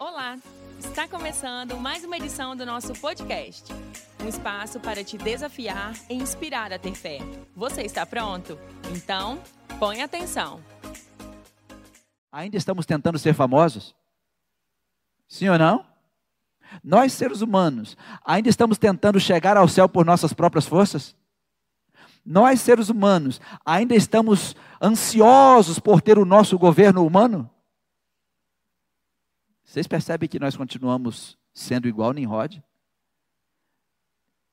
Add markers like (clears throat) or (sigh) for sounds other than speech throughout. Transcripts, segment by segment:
Olá! Está começando mais uma edição do nosso podcast. Um espaço para te desafiar e inspirar a ter fé. Você está pronto? Então, põe atenção. Ainda estamos tentando ser famosos? Sim ou não? Nós, seres humanos, ainda estamos tentando chegar ao céu por nossas próprias forças? Nós, seres humanos, ainda estamos ansiosos por ter o nosso governo humano? Vocês percebem que nós continuamos sendo igual Nimrod?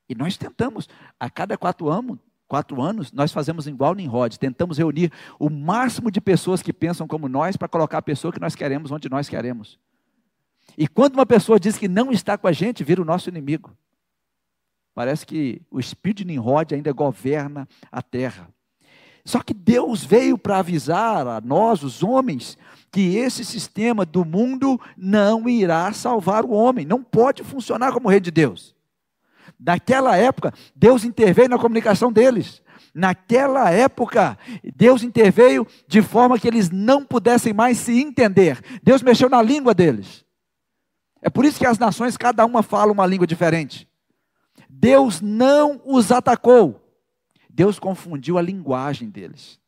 E nós tentamos, a cada quatro anos, quatro anos, nós fazemos igual Nimrod, tentamos reunir o máximo de pessoas que pensam como nós para colocar a pessoa que nós queremos onde nós queremos. E quando uma pessoa diz que não está com a gente, vira o nosso inimigo. Parece que o espírito de Nimrod ainda governa a terra. Só que Deus veio para avisar a nós, os homens, que esse sistema do mundo não irá salvar o homem, não pode funcionar como rei de Deus. Naquela época, Deus interveio na comunicação deles. Naquela época, Deus interveio de forma que eles não pudessem mais se entender. Deus mexeu na língua deles. É por isso que as nações, cada uma fala uma língua diferente. Deus não os atacou. Deus confundiu a linguagem deles.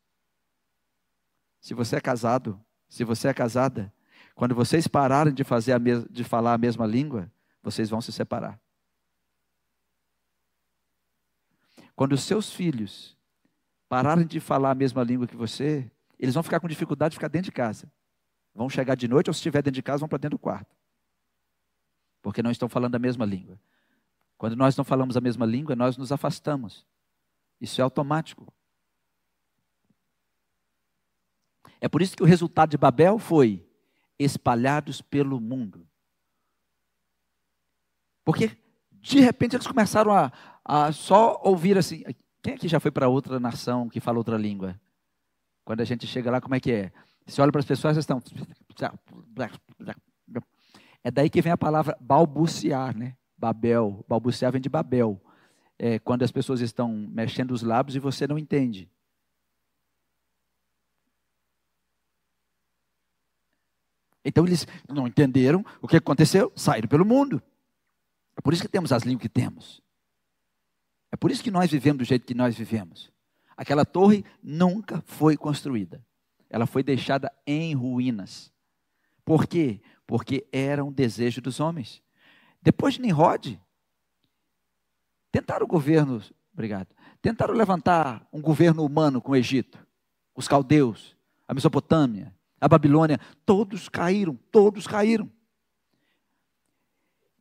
Se você é casado, se você é casada, quando vocês pararem de, fazer de falar a mesma língua, vocês vão se separar. Quando os seus filhos pararem de falar a mesma língua que você, eles vão ficar com dificuldade de ficar dentro de casa. Vão chegar de noite ou se estiver dentro de casa, vão para dentro do quarto. Porque não estão falando a mesma língua. Quando nós não falamos a mesma língua, nós nos afastamos. Isso é automático. É por isso que o resultado de Babel foi espalhados pelo mundo. Porque, de repente, eles começaram a, a só ouvir assim. Quem aqui já foi para outra nação que fala outra língua? Quando a gente chega lá, como é que é? Você olha para as pessoas, elas estão. É daí que vem a palavra balbuciar, né? Babel. Balbuciar vem de Babel é, quando as pessoas estão mexendo os lábios e você não entende. Então eles não entenderam o que aconteceu, saíram pelo mundo. É por isso que temos as línguas que temos. É por isso que nós vivemos do jeito que nós vivemos. Aquela torre nunca foi construída. Ela foi deixada em ruínas. Por quê? Porque era um desejo dos homens. Depois de Nimrod, Tentaram o governo, obrigado. Tentaram levantar um governo humano com o Egito, os caldeus, a Mesopotâmia, a Babilônia, todos caíram, todos caíram.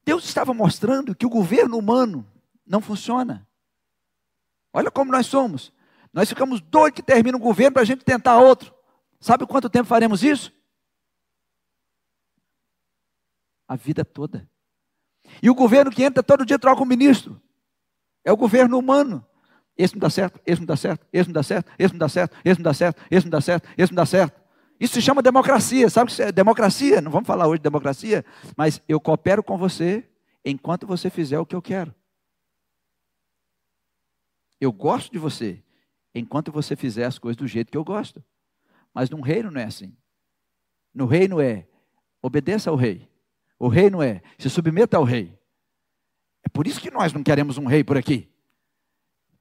Deus estava mostrando que o governo humano não funciona. Olha como nós somos. Nós ficamos doidos que termina um governo para a gente tentar outro. Sabe quanto tempo faremos isso? A vida toda. E o governo que entra todo dia troca um ministro. É o governo humano. Esse não dá certo, esse não dá certo, esse não dá certo, esse não dá certo, esse não dá certo, esse não dá certo, esse não dá certo. Isso se chama democracia. Sabe o que é democracia? Não vamos falar hoje de democracia, mas eu coopero com você enquanto você fizer o que eu quero. Eu gosto de você enquanto você fizer as coisas do jeito que eu gosto. Mas no reino não é assim. No reino é obedeça ao rei. O reino é se submeta ao rei. É por isso que nós não queremos um rei por aqui.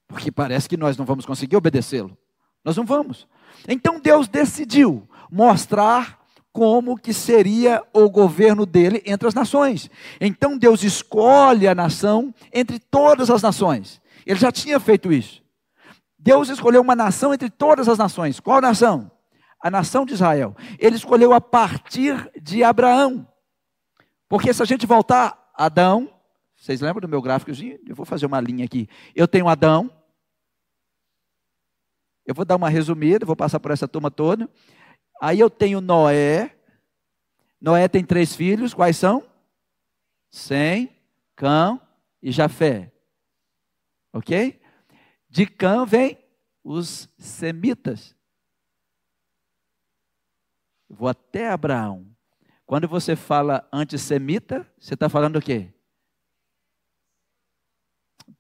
Porque parece que nós não vamos conseguir obedecê-lo. Nós não vamos. Então Deus decidiu mostrar como que seria o governo dele entre as nações. Então Deus escolhe a nação entre todas as nações. Ele já tinha feito isso. Deus escolheu uma nação entre todas as nações. Qual nação? A nação de Israel. Ele escolheu a partir de Abraão. Porque se a gente voltar, Adão, vocês lembram do meu gráficozinho? Eu vou fazer uma linha aqui. Eu tenho Adão. Eu vou dar uma resumida, vou passar por essa turma toda. Aí eu tenho Noé. Noé tem três filhos, quais são? Sem, Cão e Jafé. Ok? De Cão vem os semitas. Vou até Abraão. Quando você fala antissemita, você está falando o quê?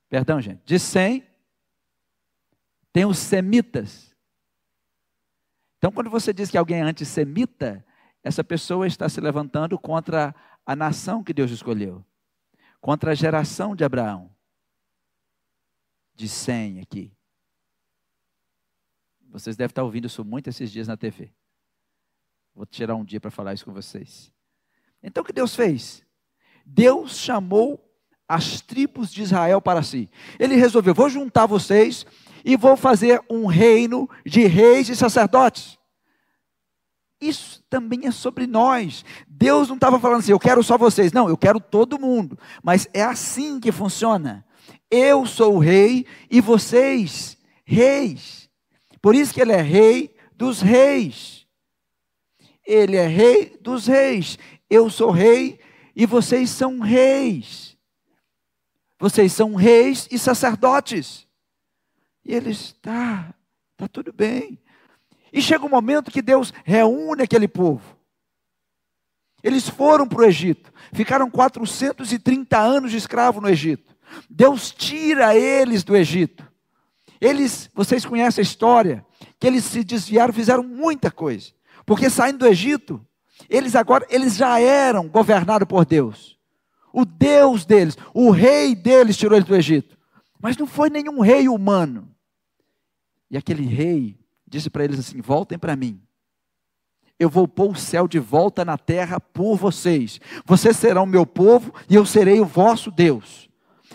Perdão, gente. De 100, tem os semitas. Então, quando você diz que alguém é antissemita, essa pessoa está se levantando contra a nação que Deus escolheu, contra a geração de Abraão. De 100 aqui. Vocês devem estar ouvindo isso muito esses dias na TV. Vou tirar um dia para falar isso com vocês. Então o que Deus fez? Deus chamou as tribos de Israel para si. Ele resolveu: vou juntar vocês e vou fazer um reino de reis e sacerdotes. Isso também é sobre nós. Deus não estava falando assim, eu quero só vocês. Não, eu quero todo mundo. Mas é assim que funciona. Eu sou o rei e vocês, reis. Por isso que ele é rei dos reis. Ele é rei dos reis. Eu sou rei e vocês são reis. Vocês são reis e sacerdotes. E eles, tá, tá tudo bem. E chega um momento que Deus reúne aquele povo. Eles foram para o Egito, ficaram 430 anos de escravo no Egito. Deus tira eles do Egito. Eles, vocês conhecem a história, que eles se desviaram, fizeram muita coisa. Porque saindo do Egito, eles agora, eles já eram governados por Deus. O Deus deles, o rei deles tirou eles do Egito. Mas não foi nenhum rei humano. E aquele rei disse para eles assim: voltem para mim. Eu vou pôr o céu de volta na terra por vocês. Vocês serão meu povo e eu serei o vosso Deus.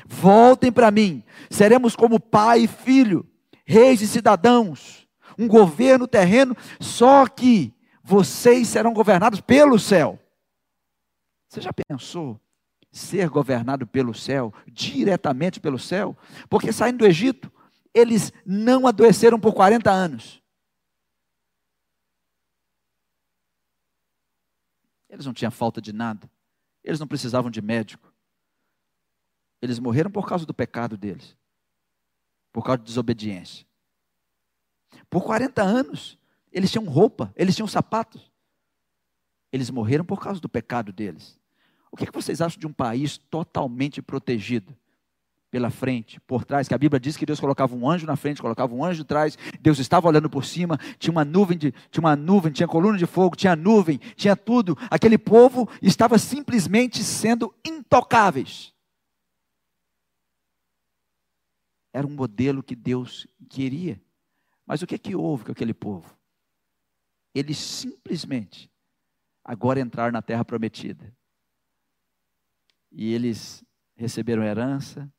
Voltem para mim. Seremos como pai e filho, reis e cidadãos. Um governo terreno, só que vocês serão governados pelo céu. Você já pensou ser governado pelo céu, diretamente pelo céu? Porque saindo do Egito, eles não adoeceram por 40 anos. Eles não tinham falta de nada. Eles não precisavam de médico. Eles morreram por causa do pecado deles. Por causa de desobediência. Por 40 anos, eles tinham roupa, eles tinham sapatos. Eles morreram por causa do pecado deles. O que, vocês acham de um país totalmente protegido? Pela frente, por trás, que a Bíblia diz que Deus colocava um anjo na frente, colocava um anjo atrás, Deus estava olhando por cima, tinha uma nuvem, de, tinha uma nuvem, tinha coluna de fogo, tinha nuvem, tinha tudo. Aquele povo estava simplesmente sendo intocáveis. Era um modelo que Deus queria. Mas o que é que houve com aquele povo? eles simplesmente agora entraram na terra prometida. E eles receberam herança,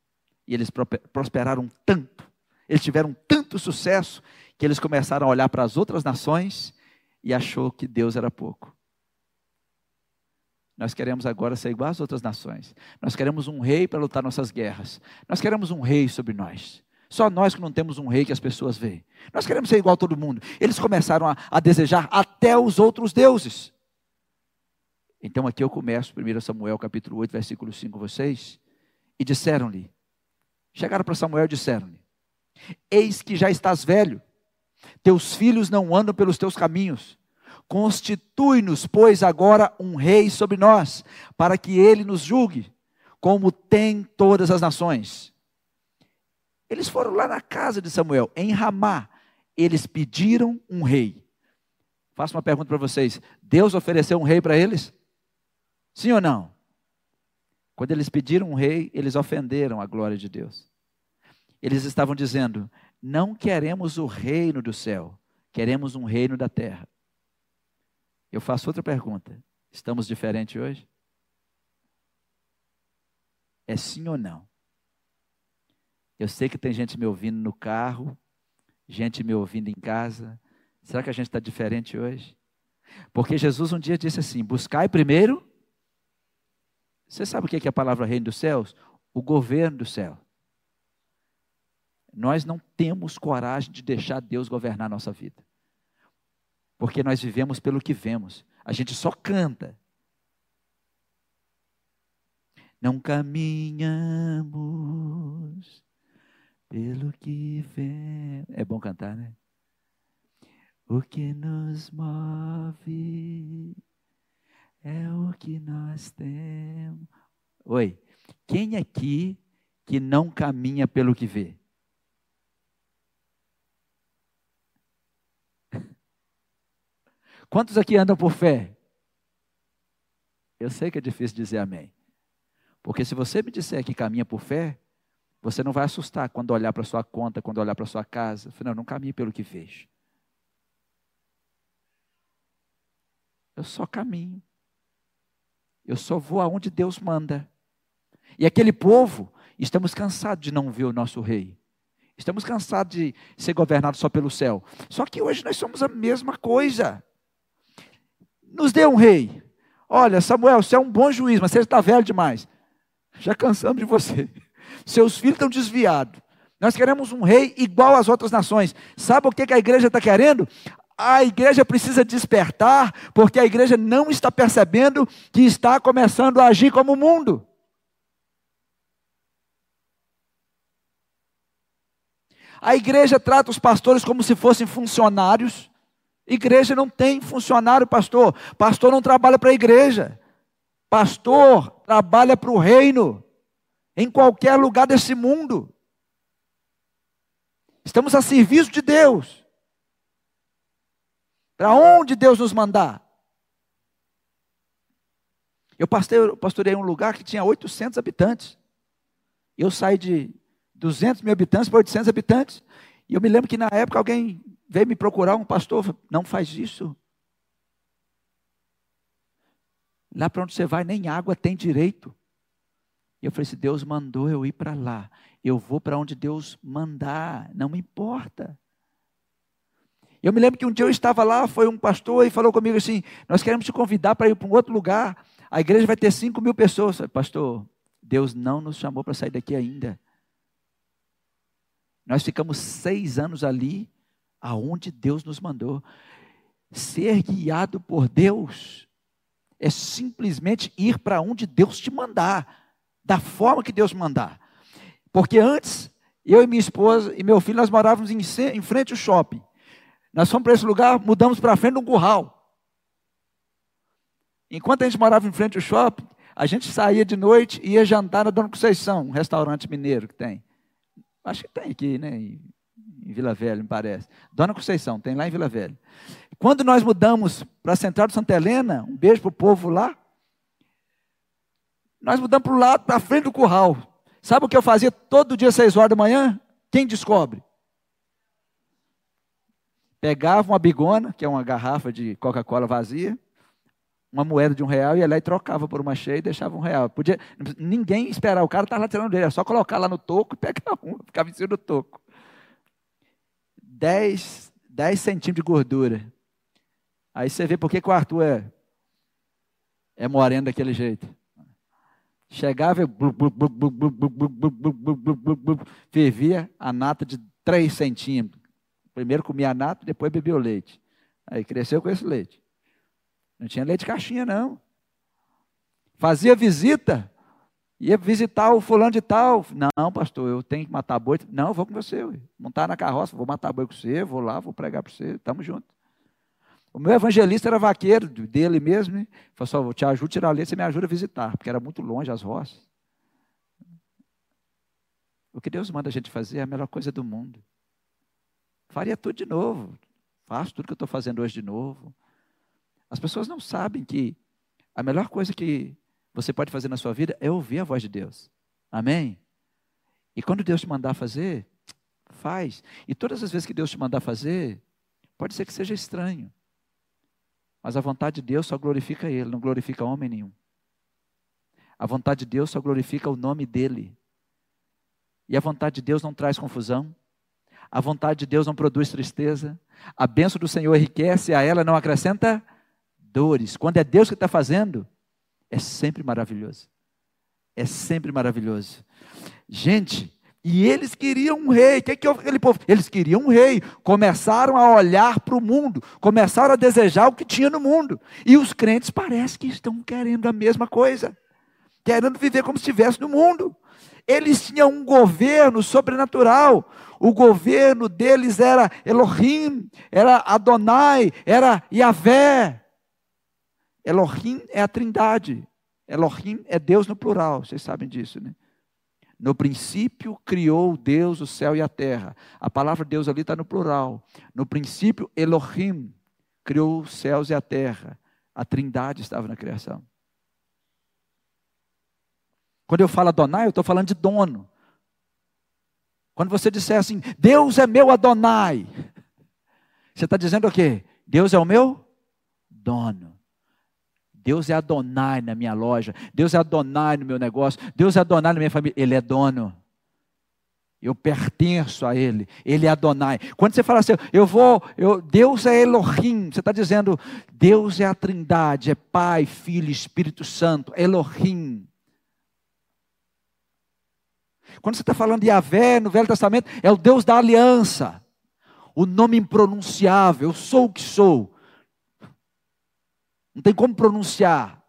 e eles prosperaram tanto, eles tiveram tanto sucesso, que eles começaram a olhar para as outras nações e achou que Deus era pouco. Nós queremos agora ser igual às outras nações. Nós queremos um rei para lutar nossas guerras. Nós queremos um rei sobre nós. Só nós que não temos um rei que as pessoas veem. Nós queremos ser igual a todo mundo. Eles começaram a, a desejar até os outros deuses. Então aqui eu começo, 1 Samuel capítulo 8, versículo 5, vocês. E disseram-lhe, chegaram para Samuel e disseram-lhe, eis que já estás velho, teus filhos não andam pelos teus caminhos, constitui-nos, pois, agora um rei sobre nós, para que ele nos julgue, como tem todas as nações. Eles foram lá na casa de Samuel, em Ramá. Eles pediram um rei. Faço uma pergunta para vocês: Deus ofereceu um rei para eles? Sim ou não? Quando eles pediram um rei, eles ofenderam a glória de Deus. Eles estavam dizendo: Não queremos o reino do céu, queremos um reino da terra. Eu faço outra pergunta: Estamos diferentes hoje? É sim ou não? Eu sei que tem gente me ouvindo no carro, gente me ouvindo em casa. Será que a gente está diferente hoje? Porque Jesus um dia disse assim: buscai primeiro. Você sabe o que é a palavra reino dos céus? O governo do céu. Nós não temos coragem de deixar Deus governar a nossa vida. Porque nós vivemos pelo que vemos. A gente só canta. Não caminhamos pelo que vem. É bom cantar, né? O que nos move é o que nós temos. Oi, quem aqui que não caminha pelo que vê? (laughs) Quantos aqui andam por fé? Eu sei que é difícil dizer amém. Porque se você me disser que caminha por fé, você não vai assustar quando olhar para sua conta, quando olhar para sua casa. Não, não caminhe pelo que vejo. Eu só caminho. Eu só vou aonde Deus manda. E aquele povo, estamos cansados de não ver o nosso rei. Estamos cansados de ser governados só pelo céu. Só que hoje nós somos a mesma coisa. Nos dê um rei. Olha, Samuel, você é um bom juiz, mas você está velho demais. Já cansamos de você. (laughs) Seus filhos estão desviados. Nós queremos um rei igual às outras nações. Sabe o que a igreja está querendo? A igreja precisa despertar, porque a igreja não está percebendo que está começando a agir como o mundo. A igreja trata os pastores como se fossem funcionários. Igreja não tem funcionário, pastor. Pastor não trabalha para a igreja. Pastor trabalha para o reino, em qualquer lugar desse mundo. Estamos a serviço de Deus. Para onde Deus nos mandar? Eu pastorei um lugar que tinha 800 habitantes. Eu saí de 200 mil habitantes para 800 habitantes. E eu me lembro que na época alguém veio me procurar, um pastor, não faz isso. Lá para onde você vai, nem água tem direito. E eu falei assim: Deus mandou eu ir para lá. Eu vou para onde Deus mandar, não me importa. Eu me lembro que um dia eu estava lá, foi um pastor e falou comigo assim: Nós queremos te convidar para ir para um outro lugar. A igreja vai ter 5 mil pessoas. Falei, pastor, Deus não nos chamou para sair daqui ainda. Nós ficamos seis anos ali, aonde Deus nos mandou. Ser guiado por Deus é simplesmente ir para onde Deus te mandar, da forma que Deus mandar. Porque antes, eu e minha esposa e meu filho, nós morávamos em, em frente ao shopping. Nós fomos para esse lugar, mudamos para frente de um curral. Enquanto a gente morava em frente ao shopping, a gente saía de noite e ia jantar na Dona Conceição, um restaurante mineiro que tem. Acho que tem aqui, né? Em, Vila Velha, me parece. Dona Conceição, tem lá em Vila Velha. Quando nós mudamos para a Central de Santa Helena, um beijo para o povo lá, nós mudamos para o lado, para frente do curral. Sabe o que eu fazia todo dia, seis horas da manhã? Quem descobre? Pegava uma bigona, que é uma garrafa de Coca-Cola vazia, uma moeda de um real, ia lá e trocava por uma cheia e deixava um real. Podia, ninguém esperar, o cara estava lá tirando dele, era só colocar lá no toco e pegar um, ficava em cima do toco. 10, 10 centímetros de gordura. Aí você vê por que, que o Arthur é, é moreno daquele jeito. Chegava e fervia a nata de 3 centímetros. Primeiro comia a nata, depois bebia o leite. Aí cresceu com esse leite. Não tinha leite caixinha, não. Fazia visita, ia visitar o fulano de tal. Não, pastor, eu tenho que matar boi. Não, eu vou com você. Montar na carroça, vou matar boi com você, vou lá, vou pregar para você, estamos juntos. O meu evangelista era vaqueiro, dele mesmo. Né? Falou assim, vou te ajudo a tirar leite, você me ajuda a visitar, porque era muito longe as roças. O que Deus manda a gente fazer é a melhor coisa do mundo. Faria tudo de novo. Faço tudo que eu estou fazendo hoje de novo. As pessoas não sabem que a melhor coisa que você pode fazer na sua vida é ouvir a voz de Deus. Amém? E quando Deus te mandar fazer, faz. E todas as vezes que Deus te mandar fazer, pode ser que seja estranho. Mas a vontade de Deus só glorifica Ele, não glorifica homem nenhum. A vontade de Deus só glorifica o nome dEle. E a vontade de Deus não traz confusão. A vontade de Deus não produz tristeza. A bênção do Senhor enriquece, a ela não acrescenta dores. Quando é Deus que está fazendo, é sempre maravilhoso. É sempre maravilhoso. Gente, e eles queriam um rei. O que, é que aquele povo? Eles queriam um rei. Começaram a olhar para o mundo. Começaram a desejar o que tinha no mundo. E os crentes parece que estão querendo a mesma coisa. Querendo viver como se estivesse no mundo. Eles tinham um governo sobrenatural. O governo deles era Elohim, era Adonai, era Yahvé. Elohim é a trindade. Elohim é Deus no plural, vocês sabem disso, né? No princípio criou Deus o céu e a terra. A palavra Deus ali está no plural. No princípio, Elohim criou os céus e a terra. A trindade estava na criação. Quando eu falo Adonai, eu estou falando de dono. Quando você disser assim, Deus é meu Adonai, você está dizendo o quê? Deus é o meu dono. Deus é Adonai na minha loja. Deus é Adonai no meu negócio. Deus é Adonai na minha família. Ele é dono. Eu pertenço a Ele. Ele é Adonai. Quando você fala assim, eu vou, eu, Deus é Elohim, você está dizendo, Deus é a Trindade, é Pai, Filho, Espírito Santo, Elohim. Quando você está falando de Yahvé no Velho Testamento, é o Deus da aliança. O nome impronunciável, eu sou o que sou. Não tem como pronunciar.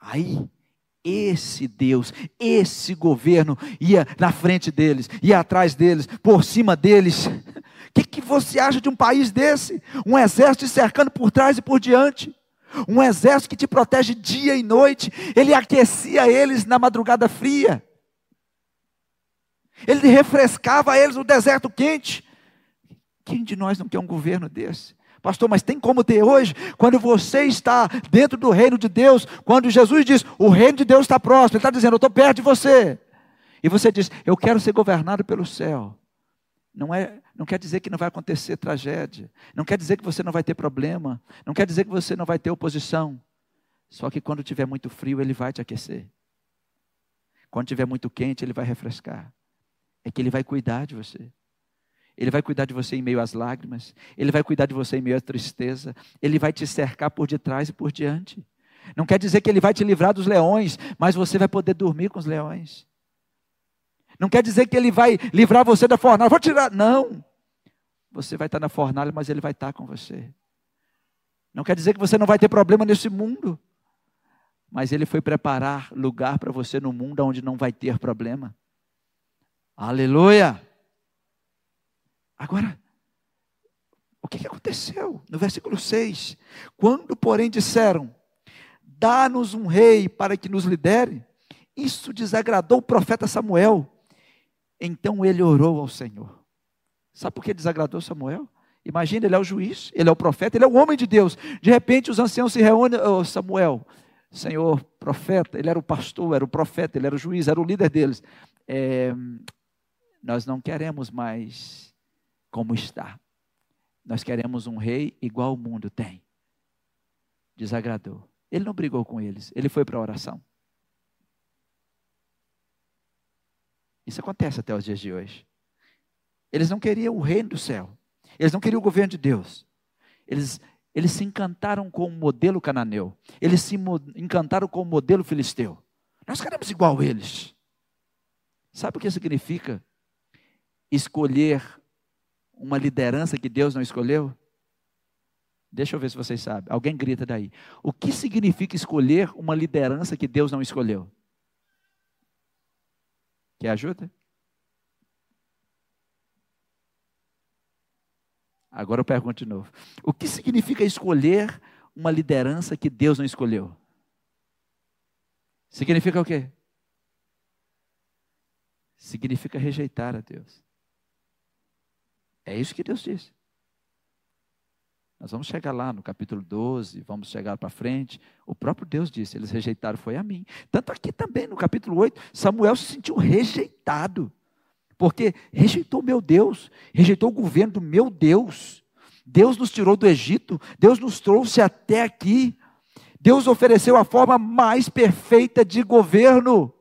Aí, esse Deus, esse governo ia na frente deles, ia atrás deles, por cima deles. O (laughs) que, que você acha de um país desse? Um exército cercando por trás e por diante. Um exército que te protege dia e noite. Ele aquecia eles na madrugada fria. Ele refrescava eles no deserto quente. Quem de nós não quer um governo desse? Pastor, mas tem como ter hoje? Quando você está dentro do reino de Deus, quando Jesus diz, o reino de Deus está próximo, Ele está dizendo, eu estou perto de você. E você diz, eu quero ser governado pelo céu. Não, é, não quer dizer que não vai acontecer tragédia. Não quer dizer que você não vai ter problema. Não quer dizer que você não vai ter oposição. Só que quando tiver muito frio, Ele vai te aquecer. Quando tiver muito quente, Ele vai refrescar. É que Ele vai cuidar de você. Ele vai cuidar de você em meio às lágrimas, Ele vai cuidar de você em meio à tristeza, Ele vai te cercar por detrás e por diante. Não quer dizer que Ele vai te livrar dos leões, mas você vai poder dormir com os leões. Não quer dizer que Ele vai livrar você da fornalha, vou tirar. Não. Você vai estar na fornalha, mas Ele vai estar com você. Não quer dizer que você não vai ter problema nesse mundo, mas Ele foi preparar lugar para você no mundo onde não vai ter problema. Aleluia! Agora, o que aconteceu? No versículo 6: Quando, porém, disseram: Dá-nos um rei para que nos lidere, isso desagradou o profeta Samuel. Então ele orou ao Senhor. Sabe por que desagradou Samuel? Imagina, ele é o juiz, ele é o profeta, ele é o homem de Deus. De repente, os anciãos se reúnem, oh, Samuel, Senhor, profeta, ele era o pastor, era o profeta, ele era o juiz, era o líder deles. É, nós não queremos mais como está. Nós queremos um rei igual o mundo tem. Desagradou. Ele não brigou com eles, ele foi para a oração. Isso acontece até os dias de hoje. Eles não queriam o reino do céu. Eles não queriam o governo de Deus. Eles, eles se encantaram com o modelo cananeu. Eles se encantaram com o modelo filisteu. Nós queremos igual eles. Sabe o que significa escolher uma liderança que Deus não escolheu? Deixa eu ver se vocês sabem. Alguém grita daí. O que significa escolher uma liderança que Deus não escolheu? Quer ajuda? Agora eu pergunto de novo. O que significa escolher uma liderança que Deus não escolheu? Significa o quê? Significa rejeitar a Deus. É isso que Deus disse. Nós vamos chegar lá no capítulo 12, vamos chegar para frente. O próprio Deus disse: eles rejeitaram, foi a mim. Tanto aqui também, no capítulo 8, Samuel se sentiu rejeitado, porque rejeitou meu Deus, rejeitou o governo do meu Deus. Deus nos tirou do Egito, Deus nos trouxe até aqui. Deus ofereceu a forma mais perfeita de governo.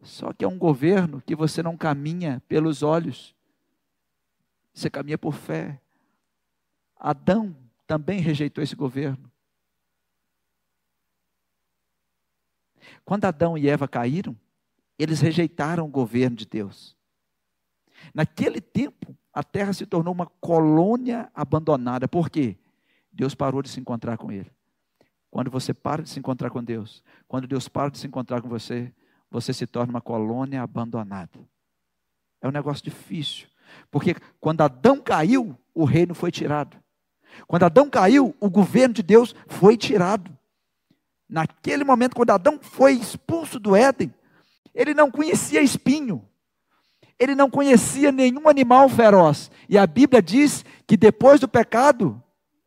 Só que é um governo que você não caminha pelos olhos, você caminha por fé. Adão também rejeitou esse governo. Quando Adão e Eva caíram, eles rejeitaram o governo de Deus. Naquele tempo, a terra se tornou uma colônia abandonada. Por quê? Deus parou de se encontrar com ele. Quando você para de se encontrar com Deus, quando Deus para de se encontrar com você, você se torna uma colônia abandonada. É um negócio difícil. Porque quando Adão caiu, o reino foi tirado. Quando Adão caiu, o governo de Deus foi tirado. Naquele momento, quando Adão foi expulso do Éden, ele não conhecia espinho, ele não conhecia nenhum animal feroz. E a Bíblia diz que depois do pecado,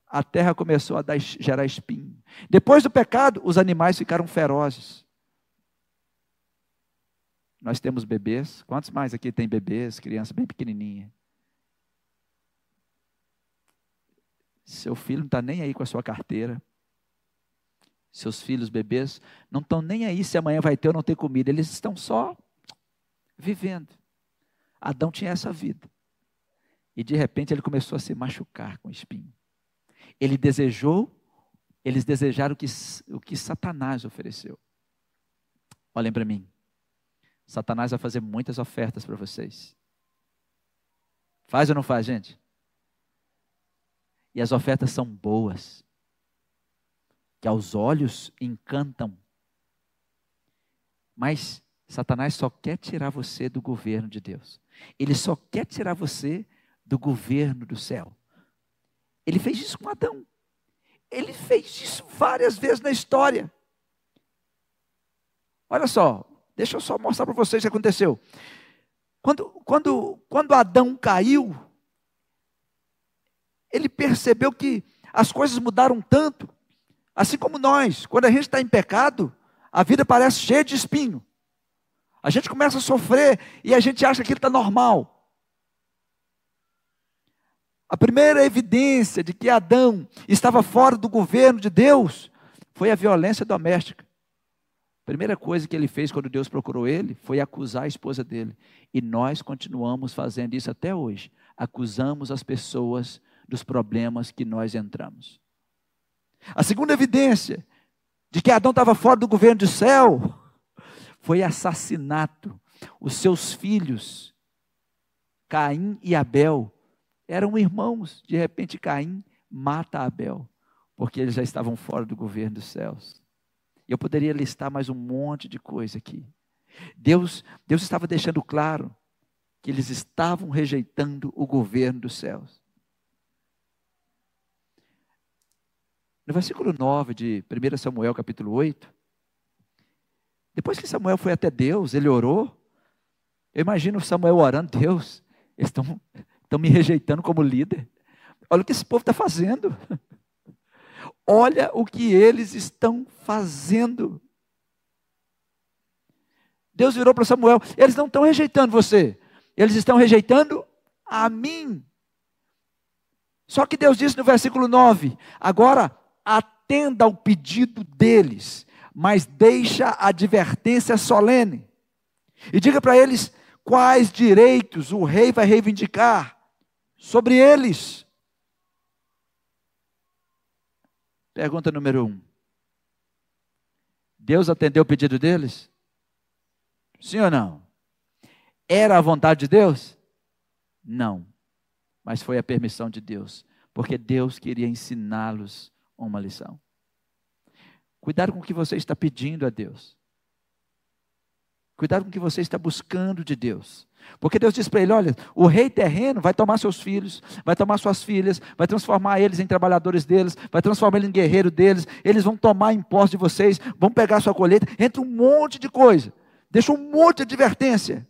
a terra começou a dar, gerar espinho. Depois do pecado, os animais ficaram ferozes. Nós temos bebês. Quantos mais aqui tem bebês, criança bem pequenininha? Seu filho não está nem aí com a sua carteira. Seus filhos, bebês, não estão nem aí se amanhã vai ter ou não ter comida. Eles estão só vivendo. Adão tinha essa vida. E de repente ele começou a se machucar com espinho. Ele desejou, eles desejaram o que, o que Satanás ofereceu. Olhem para mim. Satanás vai fazer muitas ofertas para vocês. Faz ou não faz, gente? E as ofertas são boas, que aos olhos encantam. Mas Satanás só quer tirar você do governo de Deus. Ele só quer tirar você do governo do céu. Ele fez isso com Adão. Ele fez isso várias vezes na história. Olha só, deixa eu só mostrar para vocês o que aconteceu. Quando, quando, quando Adão caiu, ele percebeu que as coisas mudaram tanto, assim como nós, quando a gente está em pecado, a vida parece cheia de espinho. A gente começa a sofrer e a gente acha que aquilo está normal. A primeira evidência de que Adão estava fora do governo de Deus foi a violência doméstica. A primeira coisa que ele fez quando Deus procurou ele foi acusar a esposa dele. E nós continuamos fazendo isso até hoje. Acusamos as pessoas dos problemas que nós entramos. A segunda evidência de que Adão estava fora do governo do céu foi assassinato. Os seus filhos, Caim e Abel, eram irmãos. De repente, Caim mata Abel, porque eles já estavam fora do governo dos céus. Eu poderia listar mais um monte de coisa aqui. Deus, Deus estava deixando claro que eles estavam rejeitando o governo dos céus. No versículo 9 de 1 Samuel, capítulo 8, depois que Samuel foi até Deus, ele orou. Eu imagino Samuel orando, Deus, eles estão, me rejeitando como líder. Olha o que esse povo está fazendo. Olha o que eles estão fazendo. Deus virou para Samuel: eles não estão rejeitando você, eles estão rejeitando a mim. Só que Deus disse no versículo 9: agora atenda ao pedido deles, mas deixa a advertência solene. E diga para eles quais direitos o rei vai reivindicar sobre eles. Pergunta número um: Deus atendeu o pedido deles? Sim ou não? Era a vontade de Deus? Não. Mas foi a permissão de Deus, porque Deus queria ensiná-los uma lição. Cuidado com o que você está pedindo a Deus. Cuidado com o que você está buscando de Deus. Porque Deus diz para ele: olha, o rei terreno vai tomar seus filhos, vai tomar suas filhas, vai transformar eles em trabalhadores deles, vai transformar eles em guerreiro deles, eles vão tomar imposto de vocês, vão pegar sua colheita, entra um monte de coisa, deixa um monte de advertência.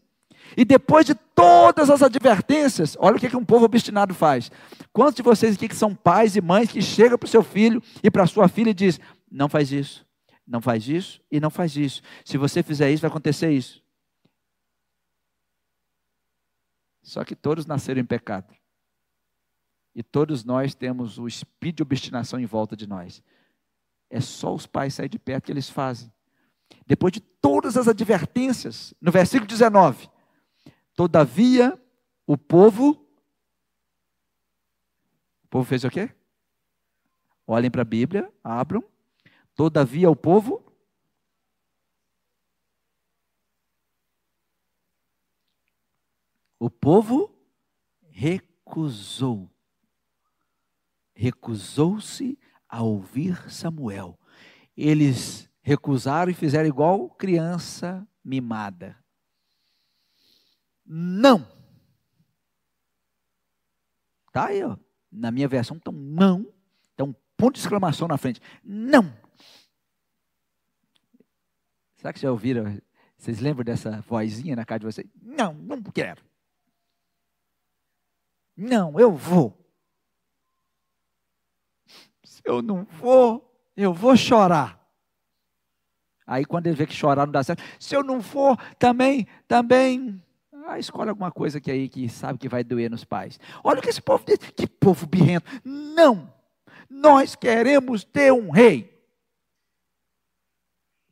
E depois de todas as advertências, olha o que, que um povo obstinado faz. Quantos de vocês aqui que são pais e mães que chegam para o seu filho e para a sua filha e diz: não faz isso, não faz isso e não faz isso. Se você fizer isso, vai acontecer isso. Só que todos nasceram em pecado. E todos nós temos o espírito de obstinação em volta de nós. É só os pais saírem de perto que eles fazem. Depois de todas as advertências, no versículo 19: Todavia, o povo. O povo fez o quê? Olhem para a Bíblia, abram. Todavia, o povo. O povo recusou. Recusou-se a ouvir Samuel. Eles recusaram e fizeram igual criança mimada não. Tá aí, ó. Na minha versão, então não. Então, ponto de exclamação na frente. Não. Será que já ouviram? Vocês lembram dessa vozinha na cara de vocês? Não, não quero. Não, eu vou. eu não vou, eu vou chorar. Aí quando ele vê que chorar não dá certo, se eu não for, também, também, ah, escolhe alguma coisa que aí que sabe que vai doer nos pais. Olha o que esse povo diz, que povo birrento. Não, nós queremos ter um rei.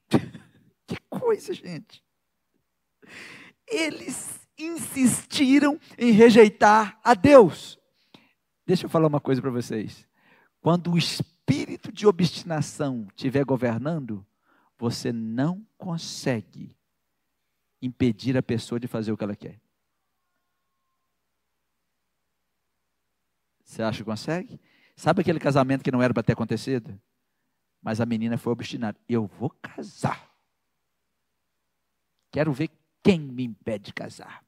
(laughs) que coisa, gente. Eles insistiram em rejeitar a Deus. Deixa eu falar uma coisa para vocês. Quando o espírito de obstinação estiver governando, você não consegue impedir a pessoa de fazer o que ela quer. Você acha que consegue? Sabe aquele casamento que não era para ter acontecido? Mas a menina foi obstinada. Eu vou casar. Quero ver quem me impede de casar.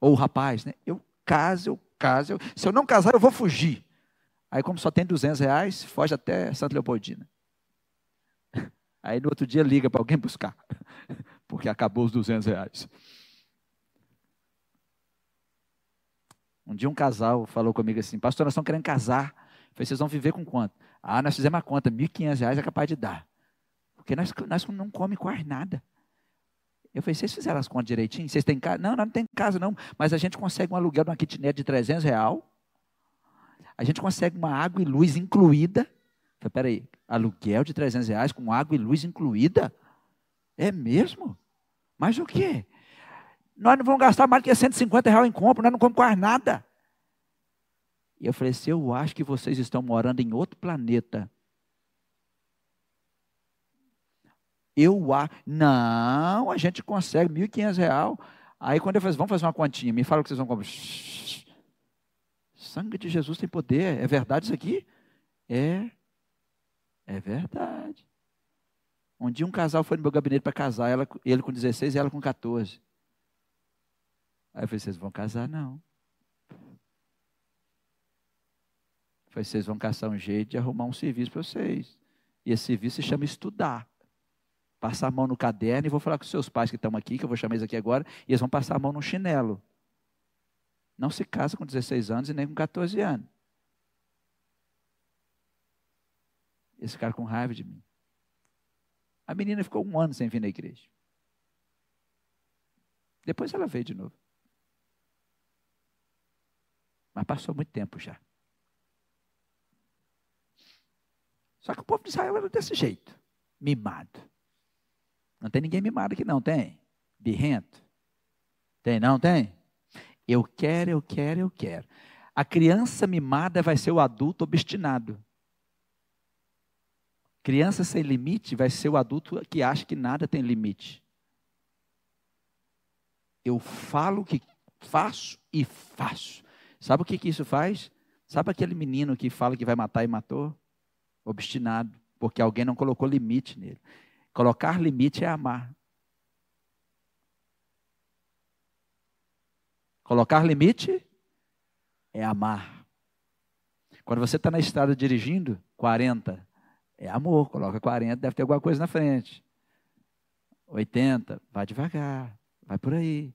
Ou o rapaz, né? Eu caso, eu caso. Eu... Se eu não casar, eu vou fugir. Aí, como só tem 200 reais, foge até Santa Leopoldina. Aí no outro dia liga para alguém buscar, (laughs) porque acabou os 200 reais. Um dia um casal falou comigo assim, pastor, nós estamos querendo casar. Eu falei, vocês vão viver com quanto? Ah, nós fizemos a conta, R$ 1.500 é capaz de dar. Porque nós, nós não comemos quase nada. Eu falei, vocês fizeram as contas direitinho? Vocês têm casa? Não, não tem casa não, mas a gente consegue um aluguel de uma kitnet de 300 reais. A gente consegue uma água e luz incluída. Falei, peraí, aluguel de 300 reais com água e luz incluída? É mesmo? Mas o quê? Nós não vamos gastar mais do que 150 reais em compra, nós não compramos quase nada. E eu falei assim, eu acho que vocês estão morando em outro planeta. Eu acho. Não, a gente consegue R$ 1.500. Aí quando eu falei, vamos fazer uma continha, me fala o que vocês vão comprar. Sangue de Jesus tem poder. É verdade isso aqui? É. É verdade. Um dia um casal foi no meu gabinete para casar, ela, ele com 16 e ela com 14. Aí eu falei, vocês vão casar? Não. Eu falei, vocês vão caçar um jeito de arrumar um serviço para vocês. E esse serviço se chama estudar passar a mão no caderno e vou falar com os seus pais que estão aqui, que eu vou chamar eles aqui agora, e eles vão passar a mão no chinelo. Não se casa com 16 anos e nem com 14 anos. Esse cara com raiva de mim. A menina ficou um ano sem vir na igreja. Depois ela veio de novo. Mas passou muito tempo já. Só que o povo de Israel era desse jeito, mimado. Não tem ninguém mimado aqui, não, tem? Birrento? Tem, não tem? Eu quero, eu quero, eu quero. A criança mimada vai ser o adulto obstinado. Criança sem limite vai ser o adulto que acha que nada tem limite. Eu falo que faço e faço. Sabe o que, que isso faz? Sabe aquele menino que fala que vai matar e matou? Obstinado, porque alguém não colocou limite nele. Colocar limite é amar. Colocar limite é amar. Quando você está na estrada dirigindo, 40, é amor, coloca 40, deve ter alguma coisa na frente. 80, vai devagar, vai por aí.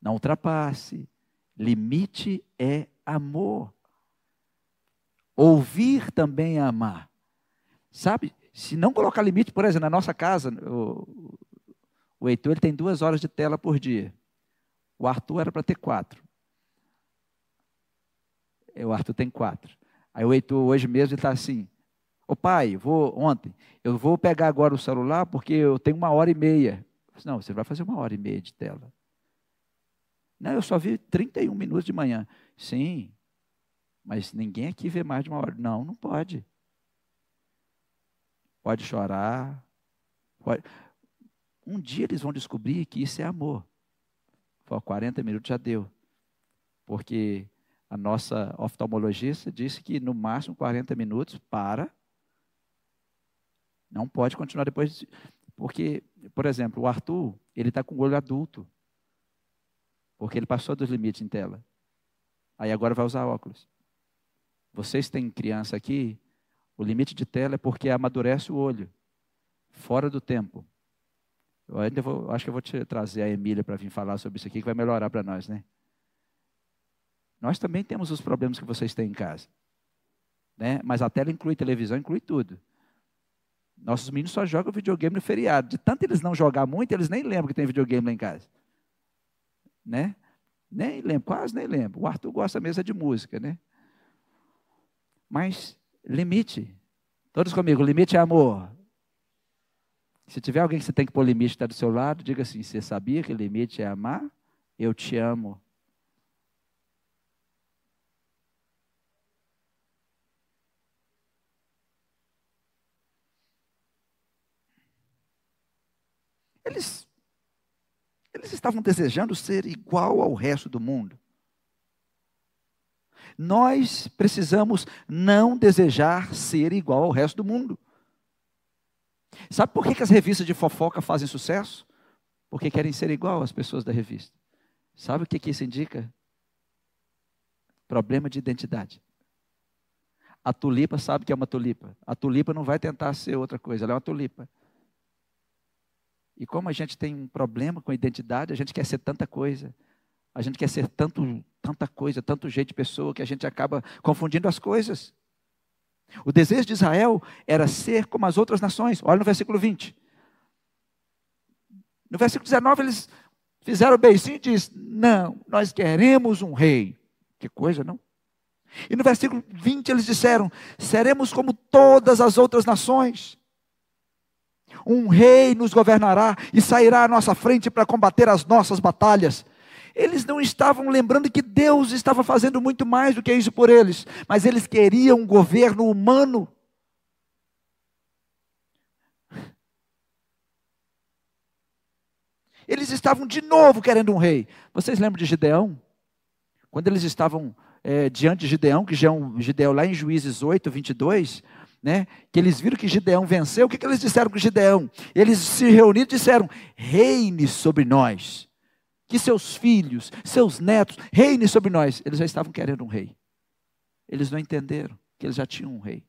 Não ultrapasse. Limite é amor. Ouvir também é amar. Sabe, se não colocar limite, por exemplo, na nossa casa, o, o Heitor ele tem duas horas de tela por dia. O Arthur era para ter quatro. É, o Arthur tem quatro. Aí o Heitor hoje mesmo está assim, ô pai, vou ontem, eu vou pegar agora o celular porque eu tenho uma hora e meia. não, você vai fazer uma hora e meia de tela. Não, eu só vi 31 minutos de manhã. Sim, mas ninguém aqui vê mais de uma hora. Não, não pode pode chorar. Pode... Um dia eles vão descobrir que isso é amor. Por 40 minutos já deu. Porque a nossa oftalmologista disse que no máximo 40 minutos para. Não pode continuar depois. Porque, por exemplo, o Arthur, ele está com o olho adulto. Porque ele passou dos limites em tela. Aí agora vai usar óculos. Vocês têm criança aqui, o limite de tela é porque amadurece o olho, fora do tempo. Eu ainda vou, acho que eu vou te trazer a Emília para vir falar sobre isso aqui, que vai melhorar para nós, né? Nós também temos os problemas que vocês têm em casa. Né? Mas a tela inclui televisão, inclui tudo. Nossos meninos só jogam videogame no feriado. De tanto eles não jogar muito, eles nem lembram que tem videogame lá em casa. Né? Nem lembro, quase nem lembro. O Arthur gosta mesmo de música, né? Mas limite. Todos comigo, limite é amor. Se tiver alguém que você tem que pôr limite está do seu lado, diga assim: você sabia que limite é amar? Eu te amo. Eles, eles estavam desejando ser igual ao resto do mundo. Nós precisamos não desejar ser igual ao resto do mundo. Sabe por que, que as revistas de fofoca fazem sucesso? Porque querem ser igual às pessoas da revista. Sabe o que, que isso indica? Problema de identidade. A tulipa sabe que é uma tulipa. A tulipa não vai tentar ser outra coisa, ela é uma tulipa. E como a gente tem um problema com a identidade, a gente quer ser tanta coisa. A gente quer ser tanto, tanta coisa, tanto jeito de pessoa, que a gente acaba confundindo as coisas. O desejo de Israel era ser como as outras nações. Olha no versículo 20. No versículo 19, eles fizeram o beicinho e diz: Não, nós queremos um rei. Que coisa, não? E no versículo 20 eles disseram: Seremos como todas as outras nações. Um rei nos governará e sairá à nossa frente para combater as nossas batalhas. Eles não estavam lembrando que Deus estava fazendo muito mais do que isso por eles, mas eles queriam um governo humano. Eles estavam de novo querendo um rei. Vocês lembram de Gideão? Quando eles estavam é, diante de Gideão, que Gideão, Gideão lá em Juízes 8, 22, né, que eles viram que Gideão venceu, o que, que eles disseram com Gideão? Eles se reuniram e disseram: reine sobre nós, que seus filhos, seus netos, reine sobre nós. Eles já estavam querendo um rei. Eles não entenderam que eles já tinham um rei.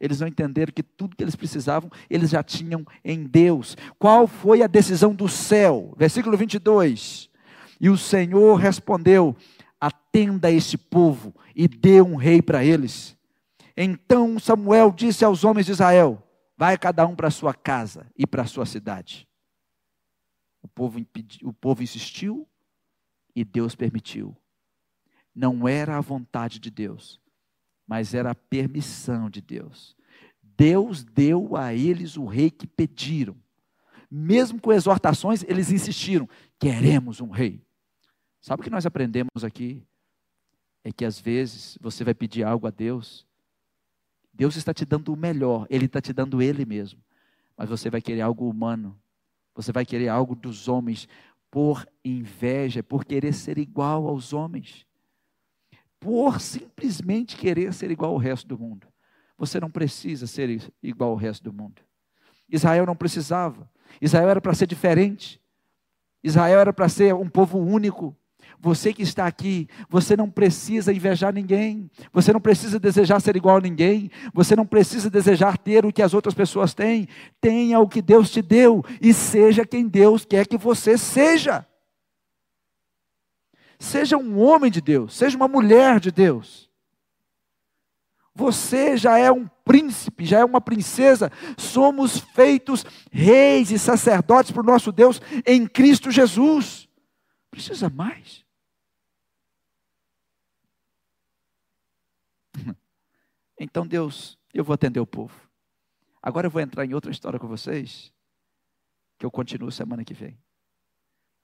Eles não entenderam que tudo que eles precisavam, eles já tinham em Deus. Qual foi a decisão do céu? Versículo 22. E o Senhor respondeu: atenda a este povo e dê um rei para eles. Então Samuel disse aos homens de Israel: Vai cada um para sua casa e para sua cidade. O povo, impedi, o povo insistiu e Deus permitiu. Não era a vontade de Deus, mas era a permissão de Deus. Deus deu a eles o rei que pediram. Mesmo com exortações, eles insistiram: queremos um rei. Sabe o que nós aprendemos aqui? É que às vezes você vai pedir algo a Deus, Deus está te dando o melhor, Ele está te dando Ele mesmo, mas você vai querer algo humano, você vai querer algo dos homens, por inveja, por querer ser igual aos homens, por simplesmente querer ser igual ao resto do mundo. Você não precisa ser igual ao resto do mundo. Israel não precisava. Israel era para ser diferente. Israel era para ser um povo único. Você que está aqui, você não precisa invejar ninguém, você não precisa desejar ser igual a ninguém, você não precisa desejar ter o que as outras pessoas têm. Tenha o que Deus te deu e seja quem Deus quer que você seja. Seja um homem de Deus, seja uma mulher de Deus. Você já é um príncipe, já é uma princesa. Somos feitos reis e sacerdotes para o nosso Deus em Cristo Jesus. Precisa mais. Então, Deus, eu vou atender o povo. Agora eu vou entrar em outra história com vocês, que eu continuo semana que vem.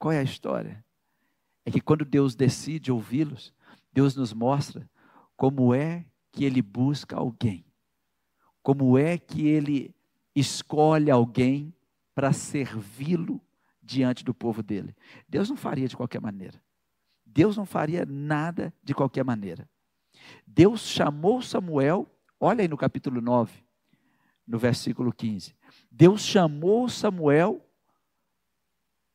Qual é a história? É que quando Deus decide ouvi-los, Deus nos mostra como é que Ele busca alguém, como é que Ele escolhe alguém para servi-lo diante do povo dele. Deus não faria de qualquer maneira. Deus não faria nada de qualquer maneira. Deus chamou Samuel, olha aí no capítulo 9, no versículo 15. Deus chamou Samuel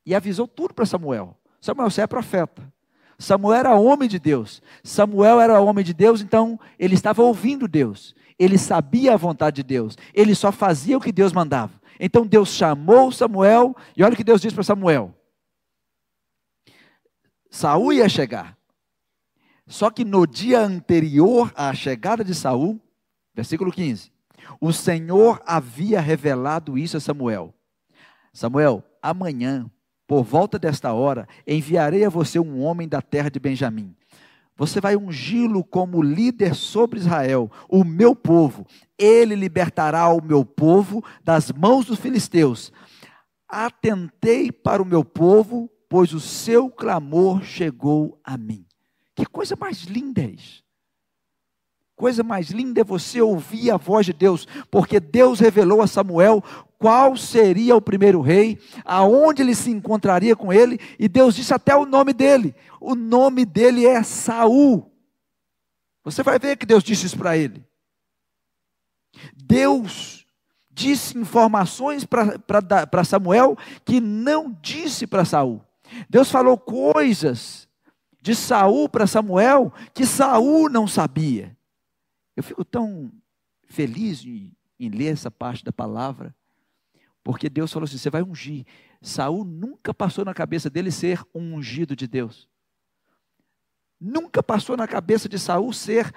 e avisou tudo para Samuel. Samuel, você é profeta. Samuel era homem de Deus. Samuel era homem de Deus, então ele estava ouvindo Deus. Ele sabia a vontade de Deus. Ele só fazia o que Deus mandava. Então Deus chamou Samuel, e olha o que Deus disse para Samuel: Saul ia chegar. Só que no dia anterior à chegada de Saul, versículo 15, o Senhor havia revelado isso a Samuel. Samuel, amanhã, por volta desta hora, enviarei a você um homem da terra de Benjamim. Você vai ungí-lo como líder sobre Israel, o meu povo. Ele libertará o meu povo das mãos dos filisteus. Atentei para o meu povo, pois o seu clamor chegou a mim. Que coisa mais linda é isso. Coisa mais linda é você ouvir a voz de Deus, porque Deus revelou a Samuel qual seria o primeiro rei, aonde ele se encontraria com ele, e Deus disse até o nome dele. O nome dele é Saul. Você vai ver que Deus disse isso para ele. Deus disse informações para Samuel que não disse para Saul. Deus falou coisas de Saul para Samuel que Saul não sabia. Eu fico tão feliz em, em, ler essa parte da palavra, porque Deus falou assim: você vai ungir. Saul nunca passou na cabeça dele ser um ungido de Deus. Nunca passou na cabeça de Saul ser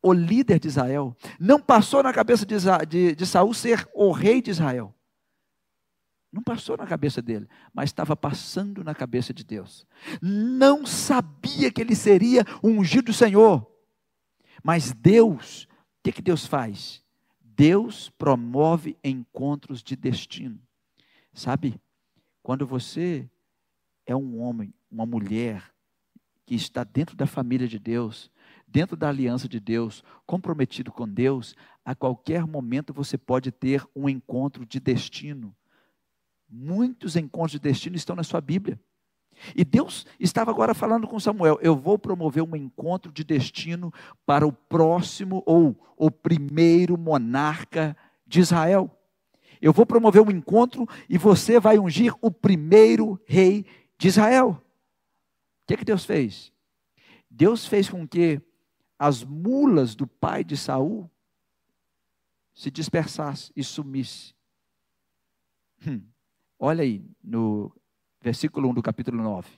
o líder de Israel. Não passou na cabeça de, de, de Saul ser o rei de Israel. Não passou na cabeça dele, mas estava passando na cabeça de Deus. Não sabia que ele seria ungido do Senhor. Mas Deus, o que, que Deus faz? Deus promove encontros de destino. Sabe, quando você é um homem, uma mulher, que está dentro da família de Deus, dentro da aliança de Deus, comprometido com Deus, a qualquer momento você pode ter um encontro de destino. Muitos encontros de destino estão na sua Bíblia. E Deus estava agora falando com Samuel: eu vou promover um encontro de destino para o próximo ou o primeiro monarca de Israel. Eu vou promover um encontro e você vai ungir o primeiro rei de Israel. O que, que Deus fez? Deus fez com que as mulas do pai de Saul se dispersassem e sumissem. Hum. Olha aí, no versículo 1 do capítulo 9.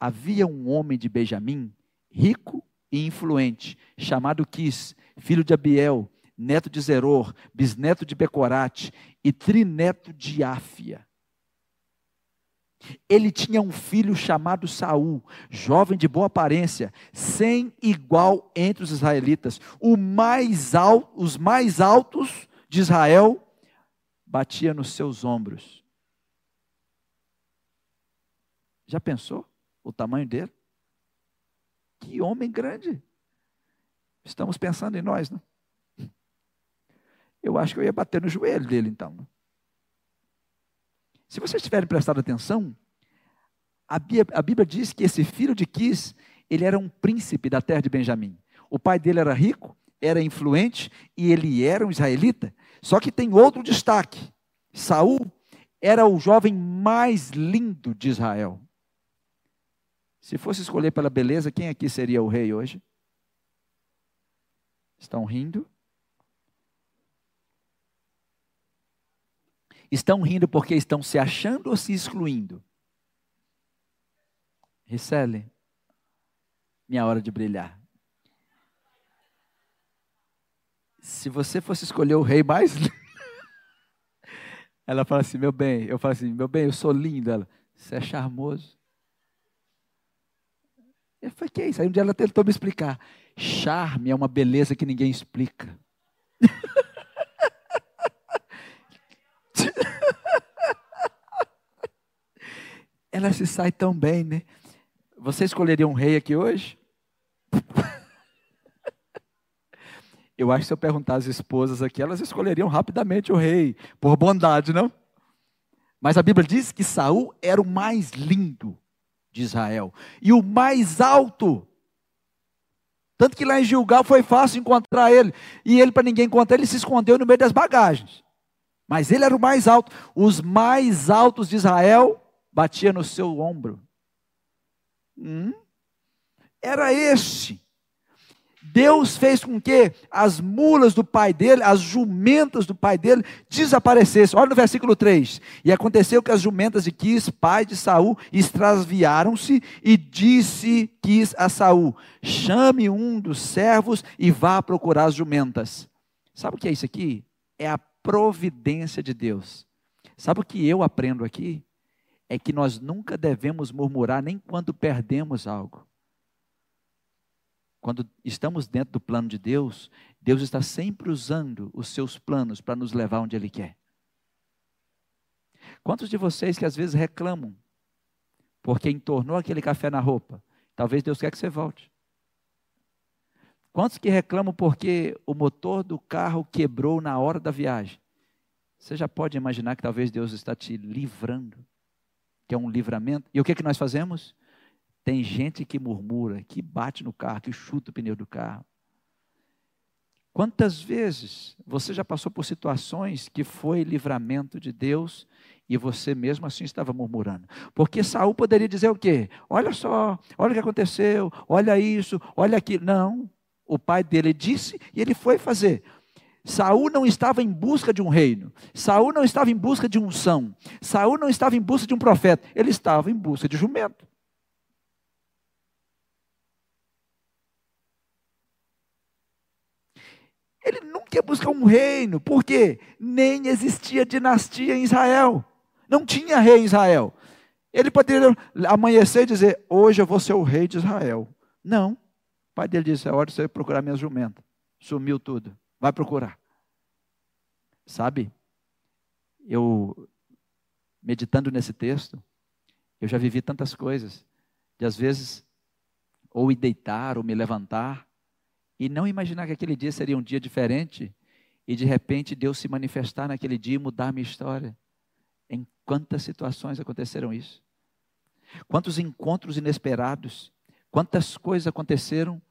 Havia um homem de Benjamim, rico e influente, chamado Quis, filho de Abiel, neto de Zeror, bisneto de Becorate e trineto de Áfia. Ele tinha um filho chamado Saul, jovem de boa aparência, sem igual entre os israelitas. Mais al, os mais altos de Israel batia nos seus ombros. Já pensou o tamanho dele? Que homem grande. Estamos pensando em nós, não? Eu acho que eu ia bater no joelho dele, então. Se vocês tiverem prestado atenção, a Bíblia, a Bíblia diz que esse filho de Quis, ele era um príncipe da terra de Benjamim. O pai dele era rico, era influente e ele era um israelita. Só que tem outro destaque. Saul era o jovem mais lindo de Israel. Se fosse escolher pela beleza, quem aqui seria o rei hoje? Estão rindo? Estão rindo porque estão se achando ou se excluindo? Ricele, minha hora de brilhar. Se você fosse escolher o rei mais (laughs) ela fala assim, meu bem, eu falo assim, meu bem, eu sou lindo. Ela, você é charmoso. Eu falei, que é isso? Aí um dia ela tentou me explicar. Charme é uma beleza que ninguém explica. (laughs) ela se sai tão bem, né? Você escolheria um rei aqui hoje? (laughs) Eu acho que se eu perguntar às esposas aqui, elas escolheriam rapidamente o rei, por bondade, não? Mas a Bíblia diz que Saul era o mais lindo de Israel. E o mais alto. Tanto que lá em Gilgal foi fácil encontrar ele. E ele, para ninguém encontrar, ele se escondeu no meio das bagagens. Mas ele era o mais alto. Os mais altos de Israel batia no seu ombro. Hum? Era este. Deus fez com que as mulas do pai dele, as jumentas do pai dele, desaparecessem. Olha no versículo 3. E aconteceu que as jumentas de Quis, pai de Saul, extraviaram-se e disse Quis a Saul: chame um dos servos e vá procurar as jumentas. Sabe o que é isso aqui? É a providência de Deus. Sabe o que eu aprendo aqui? É que nós nunca devemos murmurar nem quando perdemos algo. Quando estamos dentro do plano de Deus, Deus está sempre usando os seus planos para nos levar onde Ele quer. Quantos de vocês que às vezes reclamam porque entornou aquele café na roupa? Talvez Deus quer que você volte. Quantos que reclamam porque o motor do carro quebrou na hora da viagem? Você já pode imaginar que talvez Deus está te livrando, que é um livramento. E o que, que nós fazemos? Tem gente que murmura, que bate no carro, que chuta o pneu do carro. Quantas vezes você já passou por situações que foi livramento de Deus e você mesmo assim estava murmurando? Porque Saul poderia dizer o quê? Olha só, olha o que aconteceu, olha isso, olha aquilo. Não, o pai dele disse e ele foi fazer. Saul não estava em busca de um reino. Saul não estava em busca de unção. Saul não estava em busca de um profeta. Ele estava em busca de jumento. Ele nunca ia buscar um reino, porque nem existia dinastia em Israel. Não tinha rei em Israel. Ele poderia amanhecer e dizer: Hoje eu vou ser o rei de Israel. Não. O pai dele disse: É hora de você procurar minhas jumentas. Sumiu tudo. Vai procurar. Sabe, eu, meditando nesse texto, eu já vivi tantas coisas. De às vezes, ou me deitar, ou me levantar, e não imaginar que aquele dia seria um dia diferente e de repente Deus se manifestar naquele dia e mudar a minha história. Em quantas situações aconteceram isso? Quantos encontros inesperados, quantas coisas aconteceram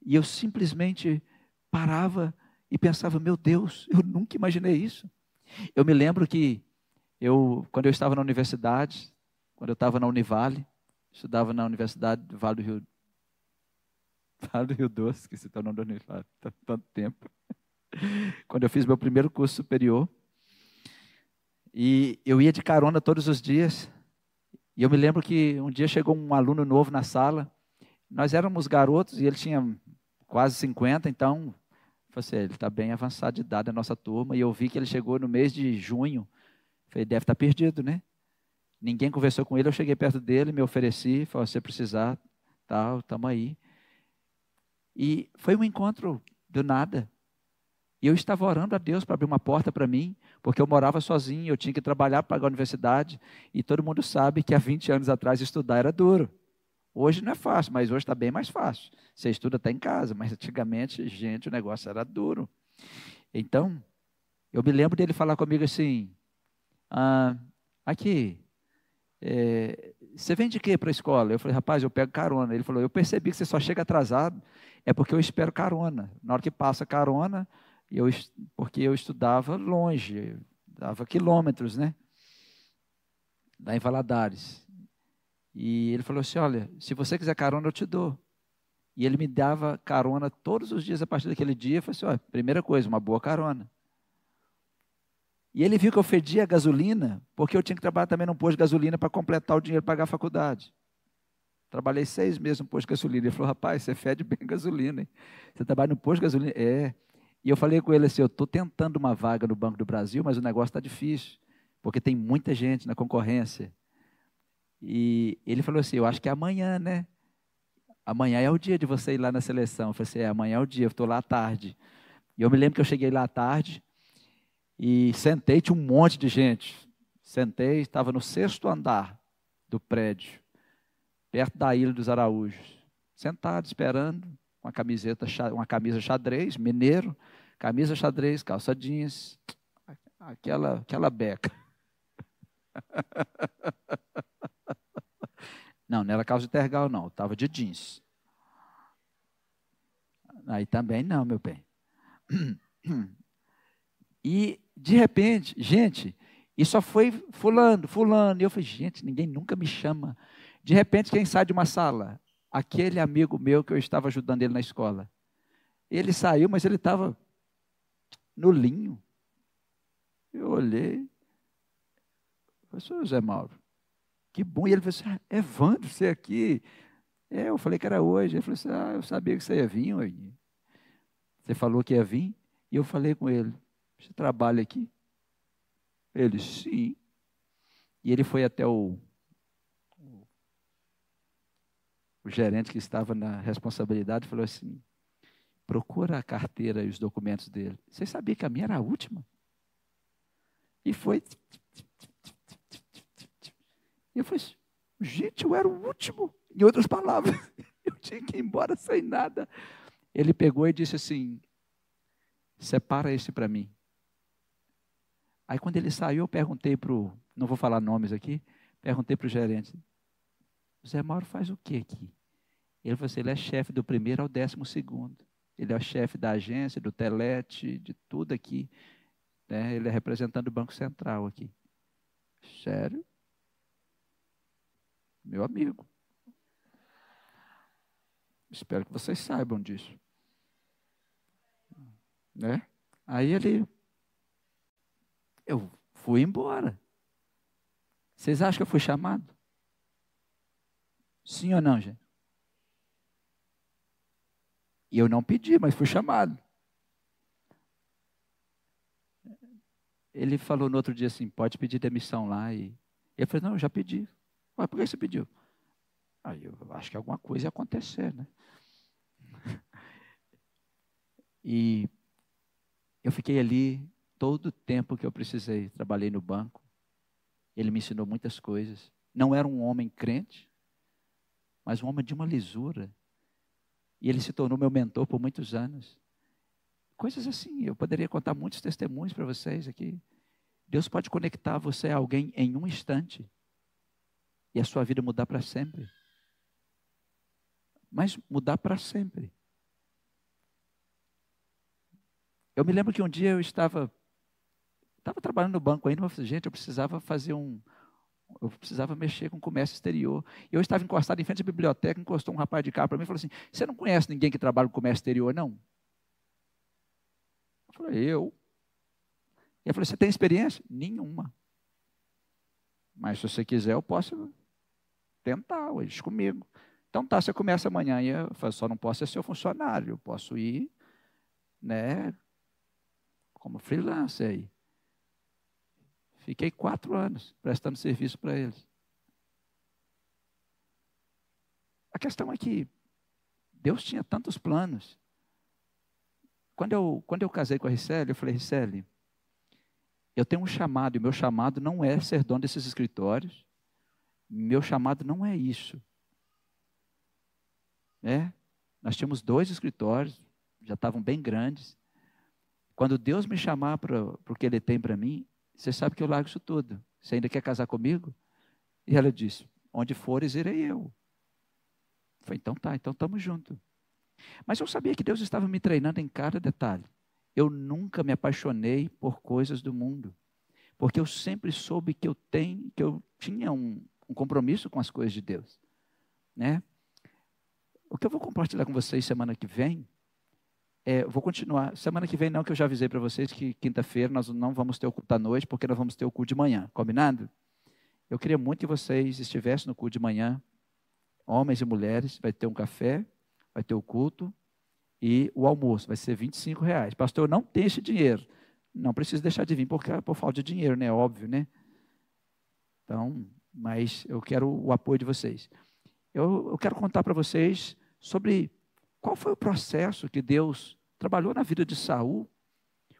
e eu simplesmente parava e pensava: meu Deus, eu nunca imaginei isso. Eu me lembro que eu, quando eu estava na universidade, quando eu estava na Univale, estudava na Universidade do Vale do Rio Do Rio Doce, que se tornou do Unifácio, tá tanto tempo. Quando eu fiz meu primeiro curso superior, e eu ia de carona todos os dias, e eu me lembro que um dia chegou um aluno novo na sala, nós éramos garotos e ele tinha quase 50, então, assim, ele está bem avançado de idade a nossa turma, e eu vi que ele chegou no mês de junho, falei, deve estar tá perdido, né? Ninguém conversou com ele, eu cheguei perto dele, me ofereci, falei, se precisar, tal, estamos aí. E foi um encontro do nada. E eu estava orando a Deus para abrir uma porta para mim, porque eu morava sozinho, eu tinha que trabalhar para a universidade, e todo mundo sabe que há 20 anos atrás estudar era duro. Hoje não é fácil, mas hoje está bem mais fácil. Você estuda até em casa, mas antigamente, gente, o negócio era duro. Então, eu me lembro dele falar comigo assim: ah, aqui, é, você vem de quê para a escola? Eu falei, rapaz, eu pego carona. Ele falou, eu percebi que você só chega atrasado é porque eu espero carona. Na hora que passa carona, eu, porque eu estudava longe, dava quilômetros, né? Lá em Valadares. E ele falou assim: Olha, se você quiser carona, eu te dou. E ele me dava carona todos os dias a partir daquele dia. Eu falei assim: Olha, primeira coisa, uma boa carona. E ele viu que eu fedia gasolina, porque eu tinha que trabalhar também num posto de gasolina para completar o dinheiro para pagar a faculdade. Trabalhei seis meses no posto de gasolina. Ele falou, rapaz, você fede bem (laughs) gasolina, hein? Você trabalha no posto de gasolina? É. E eu falei com ele assim, eu estou tentando uma vaga no Banco do Brasil, mas o negócio está difícil, porque tem muita gente na concorrência. E ele falou assim, eu acho que é amanhã, né? Amanhã é o dia de você ir lá na seleção. Eu falei assim, é, amanhã é o dia, eu estou lá à tarde. E eu me lembro que eu cheguei lá à tarde e sentei, tinha um monte de gente. Sentei, estava no sexto andar do prédio perto da Ilha dos Araújos, sentado esperando, uma camiseta, uma camisa xadrez, mineiro, camisa xadrez, calça jeans, aquela, aquela beca. (laughs) Não, não era calça de tergal, não, estava de jeans. Aí também não, meu bem. (clears throat) E, de repente, gente, e só foi fulano, fulano. E eu falei, gente, ninguém nunca me chama de repente, quem sai de uma sala? Aquele amigo meu que eu estava ajudando ele na escola. Ele saiu, mas ele estava no linho. Eu olhei. Senhor José Mauro, que bom. E ele falou assim, ah, Evandro, você aqui. É, eu falei que era hoje. Ele falou assim, ah, eu sabia que você ia vir hoje. Você falou que ia vir? E eu falei com ele, você trabalha aqui? Ele, sim. E ele foi até o, o gerente que estava na responsabilidade e falou assim: procura a carteira e os documentos dele. Você sabia que a minha era a última? E foi. E eu falei, gente, eu era o último. Em outras palavras, (laughs) eu tinha que ir embora sem nada. Ele pegou e disse assim: separa esse para mim. Aí quando ele saiu, eu perguntei para o, não vou falar nomes aqui, perguntei para o gerente, Zé Mauro faz o que aqui? Ele falou assim, ele é chefe do primeiro ao décimo segundo. Ele é o chefe da agência, do telete, de tudo aqui. Né? Ele é representante do Banco Central aqui. Sério? Meu amigo. Espero que vocês saibam disso. Né? Aí ele eu fui embora. Vocês acham que eu fui chamado? Sim ou não, gente? E eu não pedi, mas fui chamado. Ele falou no outro dia assim: pode pedir demissão lá. E eu falei: não, eu já pedi. Mas por que você pediu? Aí eu acho que alguma coisa ia acontecer, né? (laughs) E eu fiquei ali todo o tempo que eu precisei. Trabalhei no banco. Ele me ensinou muitas coisas. Não era um homem crente, mas um homem de uma lisura. E ele se tornou meu mentor por muitos anos. Coisas assim, eu poderia contar muitos testemunhos para vocês aqui. Deus pode conectar você a alguém em um instante e a sua vida mudar para sempre. Mas mudar para sempre. Eu me lembro que um dia eu estava Estava trabalhando no banco ainda, mas gente, eu precisava fazer um. Eu precisava mexer com o comércio exterior. Eu estava encostado em frente à biblioteca, encostou um rapaz de carro para mim e falou assim: Você não conhece ninguém que trabalha com comércio exterior, não? Eu falei: Eu. E ele falou: Você tem experiência? Nenhuma. Mas se você quiser, eu posso tentar hoje comigo. Então tá, você começa amanhã. E eu falei, só não posso ser seu funcionário, eu posso ir, né, como freelancer aí. Fiquei quatro anos prestando serviço para eles. A questão é que Deus tinha tantos planos. Quando eu, quando eu casei com a Ricelli, eu falei, Ricelli, eu tenho um chamado, e meu chamado não é ser dono desses escritórios. Meu chamado não é isso. É, nós tínhamos dois escritórios, já estavam bem grandes. Quando Deus me chamar para o que Ele tem para mim, você sabe que eu largo isso tudo. Você ainda quer casar comigo? E ela disse: Onde fores, irei eu. Foi então tá, então estamos juntos. Mas eu sabia que Deus estava me treinando em cada detalhe. Eu nunca me apaixonei por coisas do mundo, porque eu sempre soube que eu tenho, que eu tinha um, um compromisso com as coisas de Deus, né? O que eu vou compartilhar com vocês semana que vem é, vou continuar. Semana que vem, não, que eu já avisei para vocês que quinta-feira nós não vamos ter o culto à noite, porque nós vamos ter o culto de manhã. Combinado? Eu queria muito que vocês estivessem no culto de manhã, homens e mulheres. Vai ter um café, vai ter o culto e o almoço. Vai ser 25 reais. Pastor, eu não tenho esse dinheiro. Não preciso deixar de vir por, por falta de dinheiro, né? Óbvio, né? Então, mas eu quero o apoio de vocês. Eu, eu quero contar para vocês sobre qual foi o processo que Deus trabalhou na vida de Saul?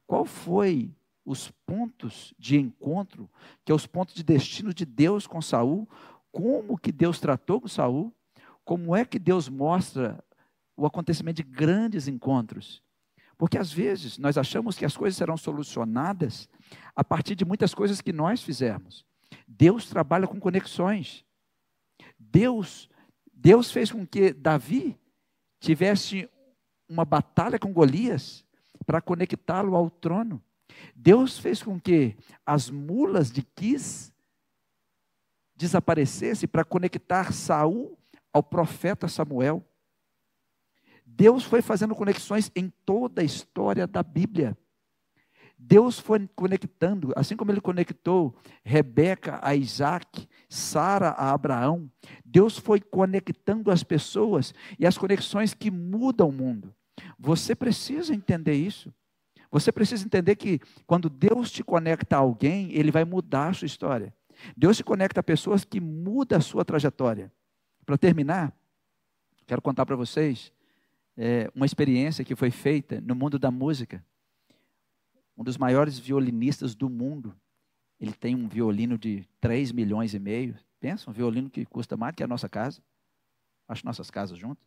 Qual foi os pontos de encontro, que é os pontos de destino de Deus com Saul? Como que Deus tratou com Saul? Como é que Deus mostra o acontecimento de grandes encontros? Porque às vezes nós achamos que as coisas serão solucionadas a partir de muitas coisas que nós fizermos. Deus trabalha com conexões. Deus Deus fez com que Davi tivesse uma batalha com Golias para conectá-lo ao trono. Deus fez com que as mulas de Quis desaparecessem para conectar Saul ao profeta Samuel. Deus foi fazendo conexões em toda a história da Bíblia. Deus foi conectando, assim como ele conectou Rebeca a Isaac, Sara a Abraão, Deus foi conectando as pessoas e as conexões que mudam o mundo. Você precisa entender isso. Você precisa entender que quando Deus te conecta a alguém, ele vai mudar a sua história. Deus te conecta a pessoas que mudam a sua trajetória. Para terminar, quero contar para vocês é, uma experiência que foi feita no mundo da música um dos maiores violinistas do mundo. Ele tem um violino de 3 milhões e meio. Pensa, um violino que custa mais que a nossa casa. Acho nossas casas juntas.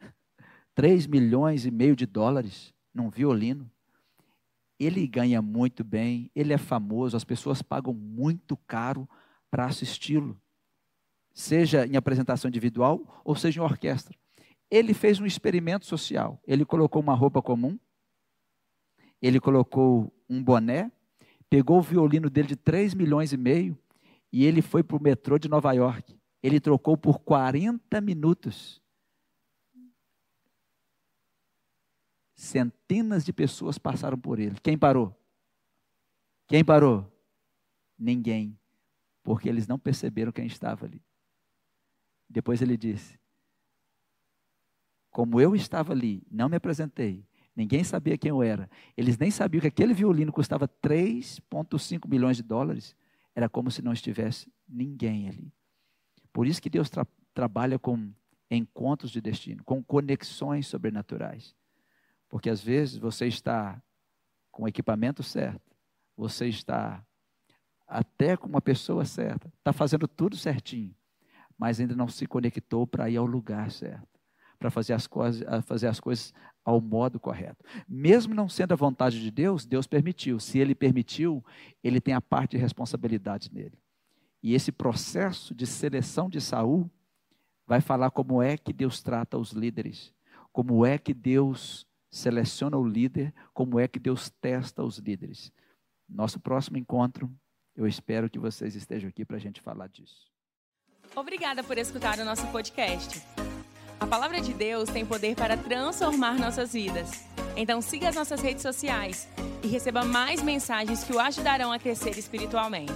(laughs) 3 milhões e meio de dólares num violino. Ele ganha muito bem, ele é famoso, as pessoas pagam muito caro para assisti-lo. Seja em apresentação individual ou seja em orquestra. Ele fez um experimento social. Ele colocou uma roupa comum, ele colocou um boné, pegou o violino dele de 3 milhões e meio e ele foi para o metrô de Nova York. Ele trocou por 40 minutos. Centenas de pessoas passaram por ele. Quem parou? Quem parou? Ninguém. Porque eles não perceberam quem estava ali. Depois ele disse: Como eu estava ali, não me apresentei, Ninguém sabia quem eu era. Eles nem sabiam que aquele violino custava 3,5 milhões de dólares. Era como se não estivesse ninguém ali. Por isso que Deus tra trabalha com encontros de destino, com conexões sobrenaturais. Porque às vezes você está com o equipamento certo, você está até com uma pessoa certa, está fazendo tudo certinho, mas ainda não se conectou para ir ao lugar certo para fazer as, coisas, fazer as coisas ao modo correto. Mesmo não sendo a vontade de Deus, Deus permitiu. Se Ele permitiu, Ele tem a parte de responsabilidade nele. E esse processo de seleção de Saul vai falar como é que Deus trata os líderes, como é que Deus seleciona o líder, como é que Deus testa os líderes. Nosso próximo encontro, eu espero que vocês estejam aqui para a gente falar disso. Obrigada por escutar o nosso podcast. A palavra de Deus tem poder para transformar nossas vidas. Então siga as nossas redes sociais e receba mais mensagens que o ajudarão a crescer espiritualmente.